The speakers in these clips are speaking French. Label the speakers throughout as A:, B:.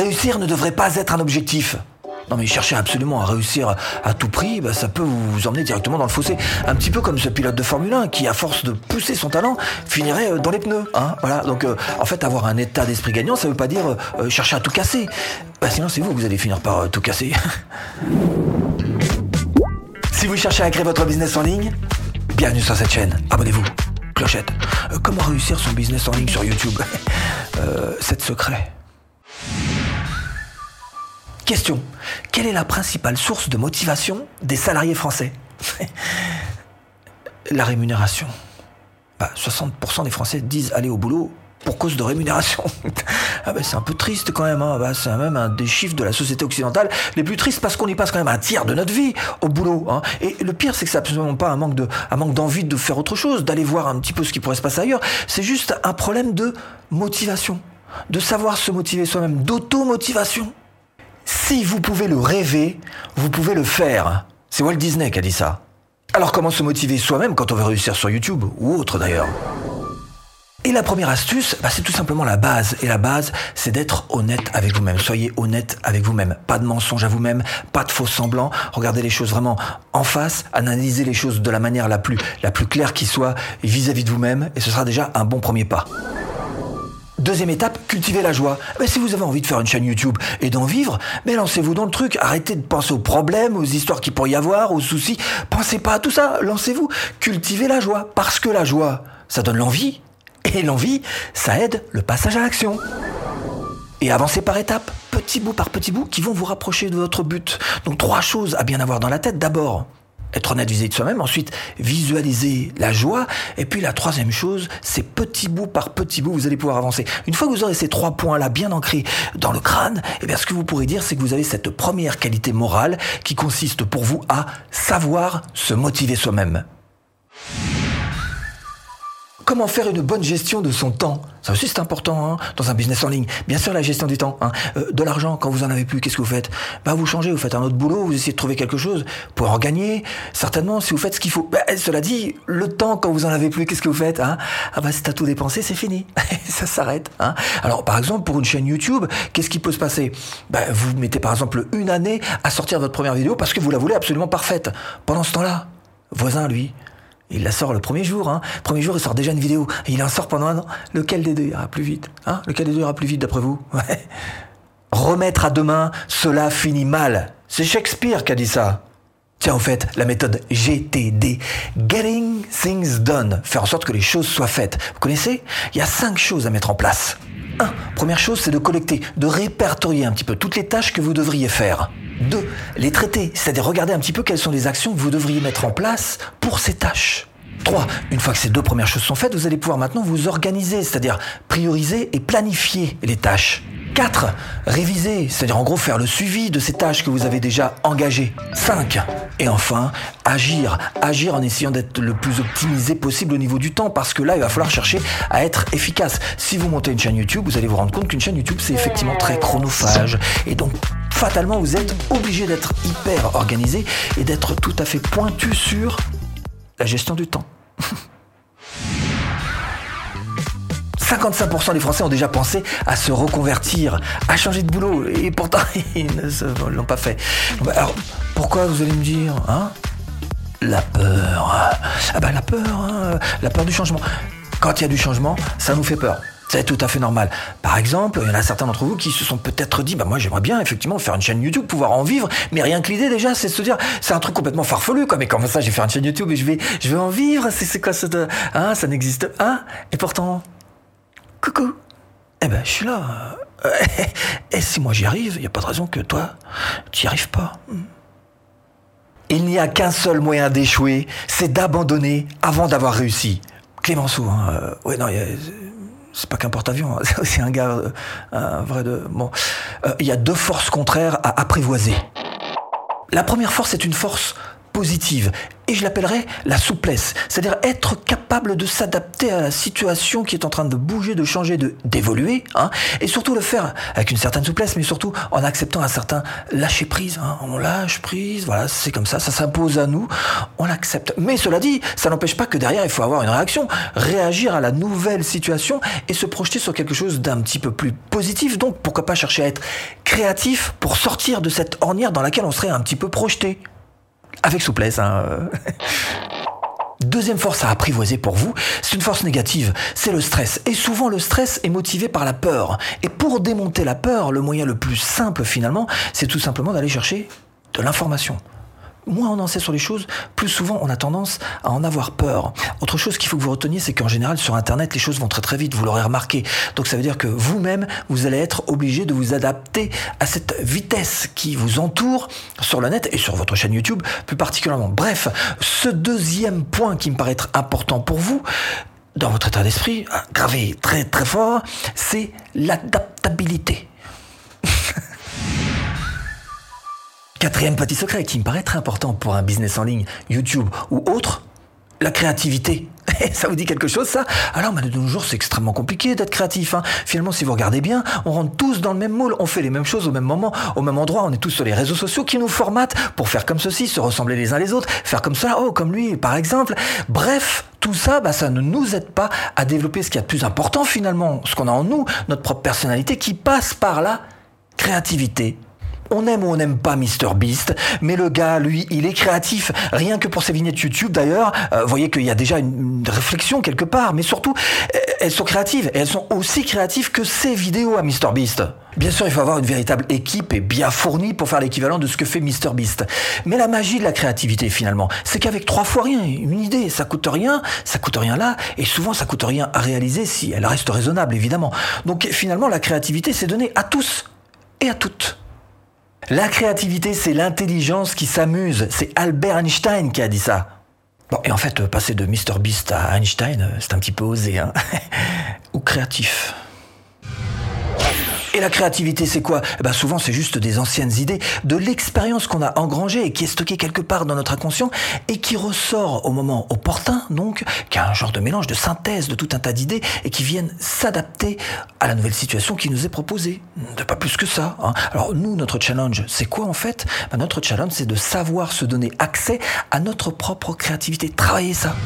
A: Réussir ne devrait pas être un objectif. Non mais chercher absolument à réussir à tout prix, bah, ça peut vous emmener directement dans le fossé. Un petit peu comme ce pilote de Formule 1 qui, à force de pousser son talent, finirait euh, dans les pneus. Hein voilà. Donc euh, en fait, avoir un état d'esprit gagnant, ça veut pas dire euh, chercher à tout casser. Bah, sinon, c'est vous que vous allez finir par tout casser. si vous cherchez à créer votre business en ligne, bienvenue sur cette chaîne. Abonnez-vous. Clochette. comment réussir son business en ligne sur YouTube? C'est secret. Question. Quelle est la principale source de motivation des salariés français La rémunération. 60% bah, des Français disent aller au boulot pour cause de rémunération. ah ben c'est un peu triste quand même. Hein. Bah, c'est même un des chiffres de la société occidentale les plus tristes parce qu'on y passe quand même un tiers de notre vie au boulot. Hein. Et le pire, c'est que c'est absolument pas un manque de, un manque d'envie de faire autre chose, d'aller voir un petit peu ce qui pourrait se passer ailleurs. C'est juste un problème de motivation, de savoir se motiver soi-même, d'auto-motivation. Si vous pouvez le rêver, vous pouvez le faire. C'est Walt Disney qui a dit ça. Alors comment se motiver soi-même quand on veut réussir sur YouTube ou autre d'ailleurs? Et la première astuce, bah, c'est tout simplement la base. Et la base, c'est d'être honnête avec vous-même. Soyez honnête avec vous-même. Pas de mensonge à vous-même, pas de faux semblants. Regardez les choses vraiment en face. Analysez les choses de la manière la plus, la plus claire qui soit vis-à-vis de vous-même. Et ce sera déjà un bon premier pas. Deuxième étape, cultivez la joie. Mais si vous avez envie de faire une chaîne YouTube et d'en vivre, lancez-vous dans le truc. Arrêtez de penser aux problèmes, aux histoires qu'il pourrait y avoir, aux soucis. Pensez pas à tout ça. Lancez-vous. Cultivez la joie. Parce que la joie, ça donne l'envie. Et l'envie, ça aide le passage à l'action. Et avancez par étapes, petit bout par petit bout, qui vont vous rapprocher de votre but. Donc trois choses à bien avoir dans la tête. D'abord, être honnête vis-à-vis de soi-même, ensuite visualiser la joie, et puis la troisième chose, c'est petit bout par petit bout, vous allez pouvoir avancer. Une fois que vous aurez ces trois points-là bien ancrés dans le crâne, eh bien ce que vous pourrez dire, c'est que vous avez cette première qualité morale qui consiste pour vous à savoir se motiver soi-même. Comment faire une bonne gestion de son temps? Ça aussi c'est important hein, dans un business en ligne. Bien sûr la gestion du temps. Hein. Euh, de l'argent quand vous en avez plus, qu'est-ce que vous faites? Bah vous changez, vous faites un autre boulot, vous essayez de trouver quelque chose pour en gagner. Certainement si vous faites ce qu'il faut. Bah, cela dit, le temps quand vous en avez plus, qu'est-ce que vous faites hein? Ah bah c'est à tout dépenser, c'est fini. Ça s'arrête. Hein Alors par exemple pour une chaîne YouTube, qu'est-ce qui peut se passer? Bah, Vous mettez par exemple une année à sortir votre première vidéo parce que vous la voulez absolument parfaite. Pendant ce temps-là, voisin lui, il la sort le premier jour, hein. Premier jour, il sort déjà une vidéo. Il en sort pendant un an. Lequel des deux ira plus vite hein? Lequel des deux ira plus vite d'après vous? Remettre à demain, cela finit mal. C'est Shakespeare qui a dit ça. Tiens, en fait, la méthode GTD, Getting Things Done, faire en sorte que les choses soient faites. Vous connaissez? Il y a cinq choses à mettre en place. 1. Première chose, c'est de collecter, de répertorier un petit peu toutes les tâches que vous devriez faire. 2. Les traiter, c'est-à-dire regarder un petit peu quelles sont les actions que vous devriez mettre en place pour ces tâches. 3. Une fois que ces deux premières choses sont faites, vous allez pouvoir maintenant vous organiser, c'est-à-dire prioriser et planifier les tâches. 4. Réviser, c'est-à-dire en gros faire le suivi de ces tâches que vous avez déjà engagées. 5. Et enfin, agir. Agir en essayant d'être le plus optimisé possible au niveau du temps, parce que là, il va falloir chercher à être efficace. Si vous montez une chaîne YouTube, vous allez vous rendre compte qu'une chaîne YouTube, c'est effectivement très chronophage. Et donc, fatalement, vous êtes obligé d'être hyper organisé et d'être tout à fait pointu sur la gestion du temps. 55% des Français ont déjà pensé à se reconvertir, à changer de boulot, et pourtant ils ne l'ont pas fait. Alors pourquoi vous allez me dire, hein? La peur. Ah bah la peur, hein la peur du changement. Quand il y a du changement, ça nous fait peur. C'est tout à fait normal. Par exemple, il y en a certains d'entre vous qui se sont peut-être dit, bah moi j'aimerais bien effectivement faire une chaîne YouTube, pouvoir en vivre, mais rien que l'idée déjà, c'est de se dire, c'est un truc complètement farfelu, quoi. Mais comment ça, j'ai fait une chaîne YouTube et je vais, je vais en vivre? C'est quoi ça hein, ça n'existe, hein? Et pourtant, Coucou. Eh ben, je suis là. Et si moi j'y arrive, il n'y a pas de raison que toi, tu n'y arrives pas. Il n'y a qu'un seul moyen d'échouer, c'est d'abandonner avant d'avoir réussi. Clémenceau, hein, euh, ouais, non, c'est pas qu'un porte-avions, hein, c'est un gars, euh, un vrai de. Bon, euh, il y a deux forces contraires à apprivoiser. La première force est une force positive et je l'appellerais la souplesse, c'est-à-dire être capable de s'adapter à la situation qui est en train de bouger, de changer, de d'évoluer, hein, et surtout le faire avec une certaine souplesse, mais surtout en acceptant un certain lâcher prise. Hein. On lâche prise, voilà, c'est comme ça, ça s'impose à nous, on l'accepte. Mais cela dit, ça n'empêche pas que derrière il faut avoir une réaction, réagir à la nouvelle situation et se projeter sur quelque chose d'un petit peu plus positif. Donc pourquoi pas chercher à être créatif pour sortir de cette ornière dans laquelle on serait un petit peu projeté. Avec souplesse. Hein. Deuxième force à apprivoiser pour vous, c'est une force négative, c'est le stress. Et souvent le stress est motivé par la peur. Et pour démonter la peur, le moyen le plus simple finalement, c'est tout simplement d'aller chercher de l'information moins on en sait sur les choses, plus souvent on a tendance à en avoir peur. Autre chose qu'il faut que vous reteniez, c'est qu'en général sur Internet, les choses vont très très vite, vous l'aurez remarqué. Donc ça veut dire que vous-même, vous allez être obligé de vous adapter à cette vitesse qui vous entoure sur le net et sur votre chaîne YouTube plus particulièrement. Bref, ce deuxième point qui me paraît être important pour vous, dans votre état d'esprit, gravé très très fort, c'est l'adaptabilité. Quatrième petit secret qui me paraît très important pour un business en ligne, YouTube ou autre, la créativité. ça vous dit quelque chose ça? Alors mais de nos jours c'est extrêmement compliqué d'être créatif. Hein. Finalement si vous regardez bien, on rentre tous dans le même moule, on fait les mêmes choses au même moment, au même endroit, on est tous sur les réseaux sociaux qui nous formatent pour faire comme ceci, se ressembler les uns les autres, faire comme ça, oh comme lui par exemple. Bref, tout ça, bah, ça ne nous aide pas à développer ce qui est a de plus important finalement, ce qu'on a en nous, notre propre personnalité qui passe par la créativité on aime ou on n'aime pas Mr Beast, mais le gars, lui, il est créatif. Rien que pour ses vignettes YouTube, d'ailleurs, euh, voyez qu'il y a déjà une, réflexion quelque part, mais surtout, elles sont créatives et elles sont aussi créatives que ses vidéos à Mr Beast. Bien sûr, il faut avoir une véritable équipe et bien fournie pour faire l'équivalent de ce que fait Mr Beast. Mais la magie de la créativité, finalement, c'est qu'avec trois fois rien, une idée, ça coûte rien, ça coûte rien là, et souvent ça coûte rien à réaliser si elle reste raisonnable, évidemment. Donc finalement, la créativité, c'est donné à tous et à toutes. La créativité, c'est l'intelligence qui s'amuse. C'est Albert Einstein qui a dit ça. Bon, et en fait, passer de Mr Beast à Einstein, c'est un petit peu osé, hein. Ou créatif. Et la créativité, c'est quoi? Eh ben Souvent, c'est juste des anciennes idées, de l'expérience qu'on a engrangée et qui est stockée quelque part dans notre inconscient et qui ressort au moment opportun, donc, qui a un genre de mélange, de synthèse de tout un tas d'idées et qui viennent s'adapter à la nouvelle situation qui nous est proposée. Pas plus que ça. Hein. Alors nous, notre challenge, c'est quoi en fait? Ben, Notre challenge, c'est de savoir se donner accès à notre propre créativité. Travailler ça.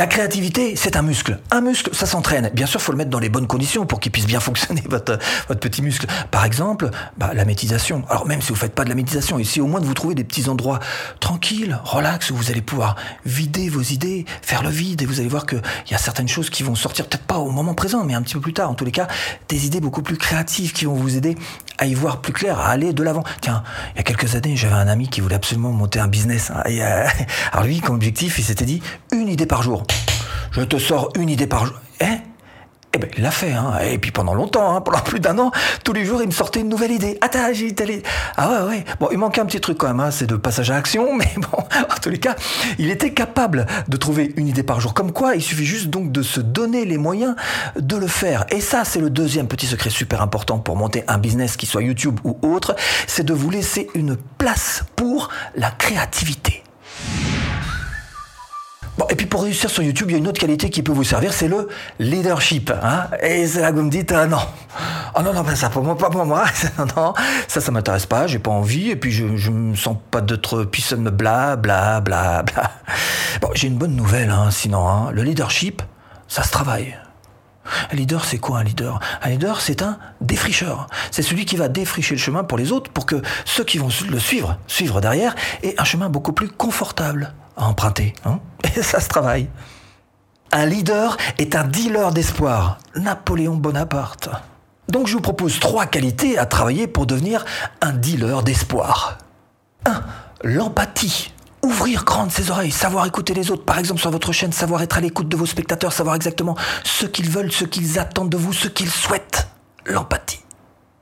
A: La créativité, c'est un muscle. Un muscle, ça s'entraîne. Bien sûr, faut le mettre dans les bonnes conditions pour qu'il puisse bien fonctionner, votre, petit muscle. Par exemple, bah, la méditation. Alors même si vous faites pas de la méditation, ici au moins de vous trouver des petits endroits tranquilles, relax, où vous allez pouvoir vider vos idées, faire le vide, et vous allez voir qu'il y a certaines choses qui vont sortir, peut-être pas au moment présent, mais un petit peu plus tard. En tous les cas, des idées beaucoup plus créatives qui vont vous aider à y voir plus clair, à aller de l'avant. Tiens, il y a quelques années, j'avais un ami qui voulait absolument monter un business. Hein, euh, alors lui, comme objectif, il s'était dit une idée par jour. Je te sors une idée par jour. Hein? Eh ben, il l'a fait, hein. Et puis pendant longtemps, hein, pendant plus d'un an, tous les jours, il me sortait une nouvelle idée. Attends, j'ai telle Ah ouais, ouais. Bon, il manquait un petit truc quand même, hein, c'est de passage à action, mais bon, en tous les cas, il était capable de trouver une idée par jour. Comme quoi, il suffit juste donc de se donner les moyens de le faire. Et ça, c'est le deuxième petit secret super important pour monter un business, qui soit YouTube ou autre, c'est de vous laisser une place pour la créativité. Bon, et puis pour réussir sur YouTube, il y a une autre qualité qui peut vous servir, c'est le leadership. Hein et c'est là que vous me dites, ah non, oh non, non, pas ça pour moi, pas pour moi. non, ça, ça m'intéresse pas, j'ai pas envie, et puis je, je me sens pas d'être personne bla bla bla bla. Bon, j'ai une bonne nouvelle, hein, sinon, hein, le leadership, ça se travaille. Un leader, c'est quoi un leader? Un leader, c'est un défricheur. C'est celui qui va défricher le chemin pour les autres, pour que ceux qui vont le suivre, suivre derrière, aient un chemin beaucoup plus confortable emprunter. Hein Et ça se travaille. Un leader est un dealer d'espoir. Napoléon Bonaparte. Donc je vous propose trois qualités à travailler pour devenir un dealer d'espoir. 1. L'empathie. Ouvrir grandes ses oreilles, savoir écouter les autres. Par exemple, sur votre chaîne, savoir être à l'écoute de vos spectateurs, savoir exactement ce qu'ils veulent, ce qu'ils attendent de vous, ce qu'ils souhaitent. L'empathie.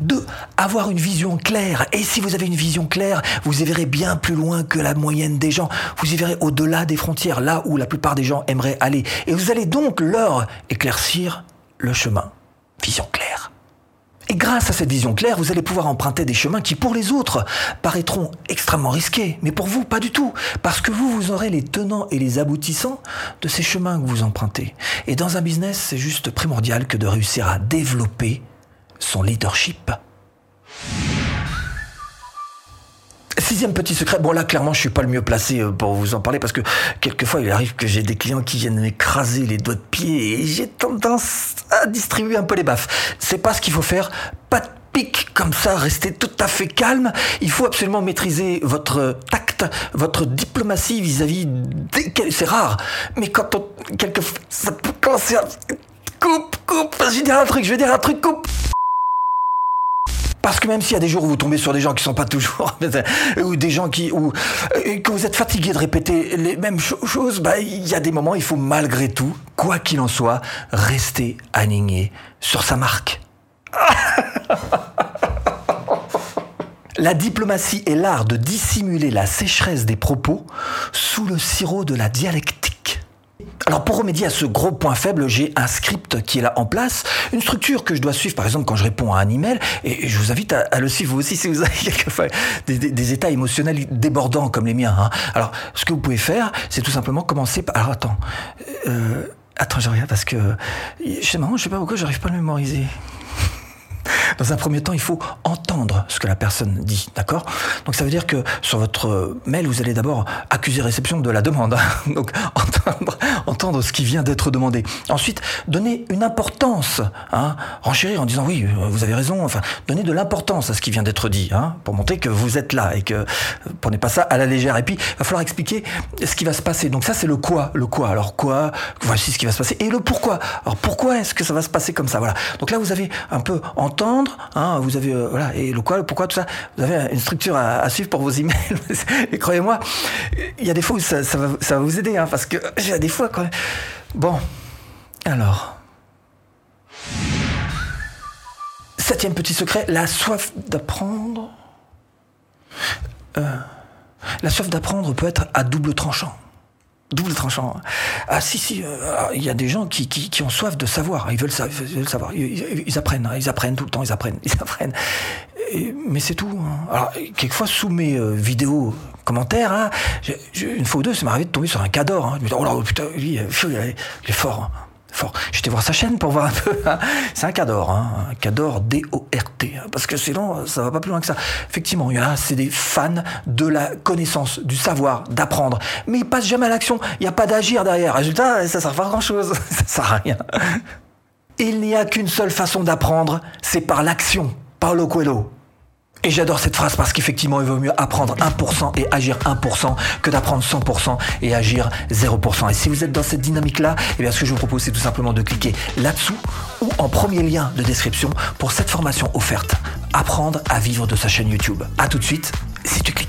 A: 2. Avoir une vision claire. Et si vous avez une vision claire, vous y verrez bien plus loin que la moyenne des gens. Vous y verrez au-delà des frontières, là où la plupart des gens aimeraient aller. Et vous allez donc leur éclaircir le chemin. Vision claire. Et grâce à cette vision claire, vous allez pouvoir emprunter des chemins qui, pour les autres, paraîtront extrêmement risqués. Mais pour vous, pas du tout. Parce que vous, vous aurez les tenants et les aboutissants de ces chemins que vous empruntez. Et dans un business, c'est juste primordial que de réussir à développer son leadership. Sixième petit secret, bon là clairement je suis pas le mieux placé euh, pour vous en parler parce que quelquefois il arrive que j'ai des clients qui viennent m'écraser les doigts de pied et j'ai tendance à distribuer un peu les baffes. C'est pas ce qu'il faut faire, pas de pique comme ça, restez tout à fait calme. Il faut absolument maîtriser votre tact, votre diplomatie vis-à-vis des... C'est rare, mais quand on... Quelquefois... Ça peut commencer à... Coupe, coupe, je vais dire un truc, je vais dire un truc, coupe parce que même s'il y a des jours où vous tombez sur des gens qui sont pas toujours, ou des gens qui, ou que vous êtes fatigué de répéter les mêmes choses, bah, il y a des moments, où il faut malgré tout, quoi qu'il en soit, rester aligné sur sa marque. La diplomatie est l'art de dissimuler la sécheresse des propos sous le sirop de la dialectique. Alors pour remédier à ce gros point faible, j'ai un script qui est là en place, une structure que je dois suivre par exemple quand je réponds à un email, et je vous invite à, le suivre vous aussi si vous avez quelquefois des, états émotionnels débordants comme les miens. Hein. Alors ce que vous pouvez faire, c'est tout simplement commencer par... Alors attends, euh, attends je regarde parce que... Je sais, je sais pas pourquoi j'arrive pas à le mémoriser. Dans un premier temps, il faut entendre ce que la personne dit, d'accord? Donc ça veut dire que sur votre mail, vous allez d'abord accuser réception de la demande. Hein. Donc entendre, ce qui vient d'être demandé. Ensuite, donner une importance, hein, renchérir en disant oui, vous avez raison. Enfin, donner de l'importance à ce qui vient d'être dit, hein, pour montrer que vous êtes là et que prenez pas ça à la légère. Et puis, il va falloir expliquer ce qui va se passer. Donc ça, c'est le quoi, le quoi. Alors quoi? Voici ce qui va se passer et le pourquoi. Alors pourquoi est-ce que ça va se passer comme ça? Voilà. Donc là, vous avez un peu entendre Hein, vous avez euh, voilà et le quoi, le pourquoi, tout ça. Vous avez une structure à, suivre pour vos emails. et croyez-moi, il y a des fois où ça, va, vous aider, hein, parce que j'ai des fois quand même. Bon, alors. Septième petit secret, la soif d'apprendre. Euh, la soif d'apprendre peut être à double tranchant double tranchant. Ah si si, euh, il y a des gens qui, qui, ont soif de savoir, ils veulent, savoir, ils, apprennent, hein. ils apprennent tout le temps, ils apprennent, ils apprennent. mais c'est tout. Hein. Alors quelquefois sous mes euh, vidéos commentaires, hein, une fois ou deux, ça m'est arrivé de tomber sur un cador. Je me oh là putain, lui, il est fort fort. J'étais voir sa chaîne pour voir un peu. Hein. C'est un Cador, hein, un Cador D-O-R-T, hein, parce que sinon, ça va pas plus loin que ça. Effectivement, il y en a, c'est des fans de la connaissance, du savoir, d'apprendre. Mais ils passent jamais à l'action. Il n'y a pas d'agir derrière. Résultat, ça sert pas à grand chose. ça sert à rien. Il n'y a qu'une seule façon d'apprendre, c'est par l'action. Paulo Coelho. Et j'adore cette phrase parce qu'effectivement, il vaut mieux apprendre 1% et agir 1% que d'apprendre 100% et agir 0%. Et si vous êtes dans cette dynamique-là, eh bien, ce que je vous propose, c'est tout simplement de cliquer là-dessous ou en premier lien de description pour cette formation offerte. Apprendre à vivre de sa chaîne YouTube. À tout de suite, si tu cliques.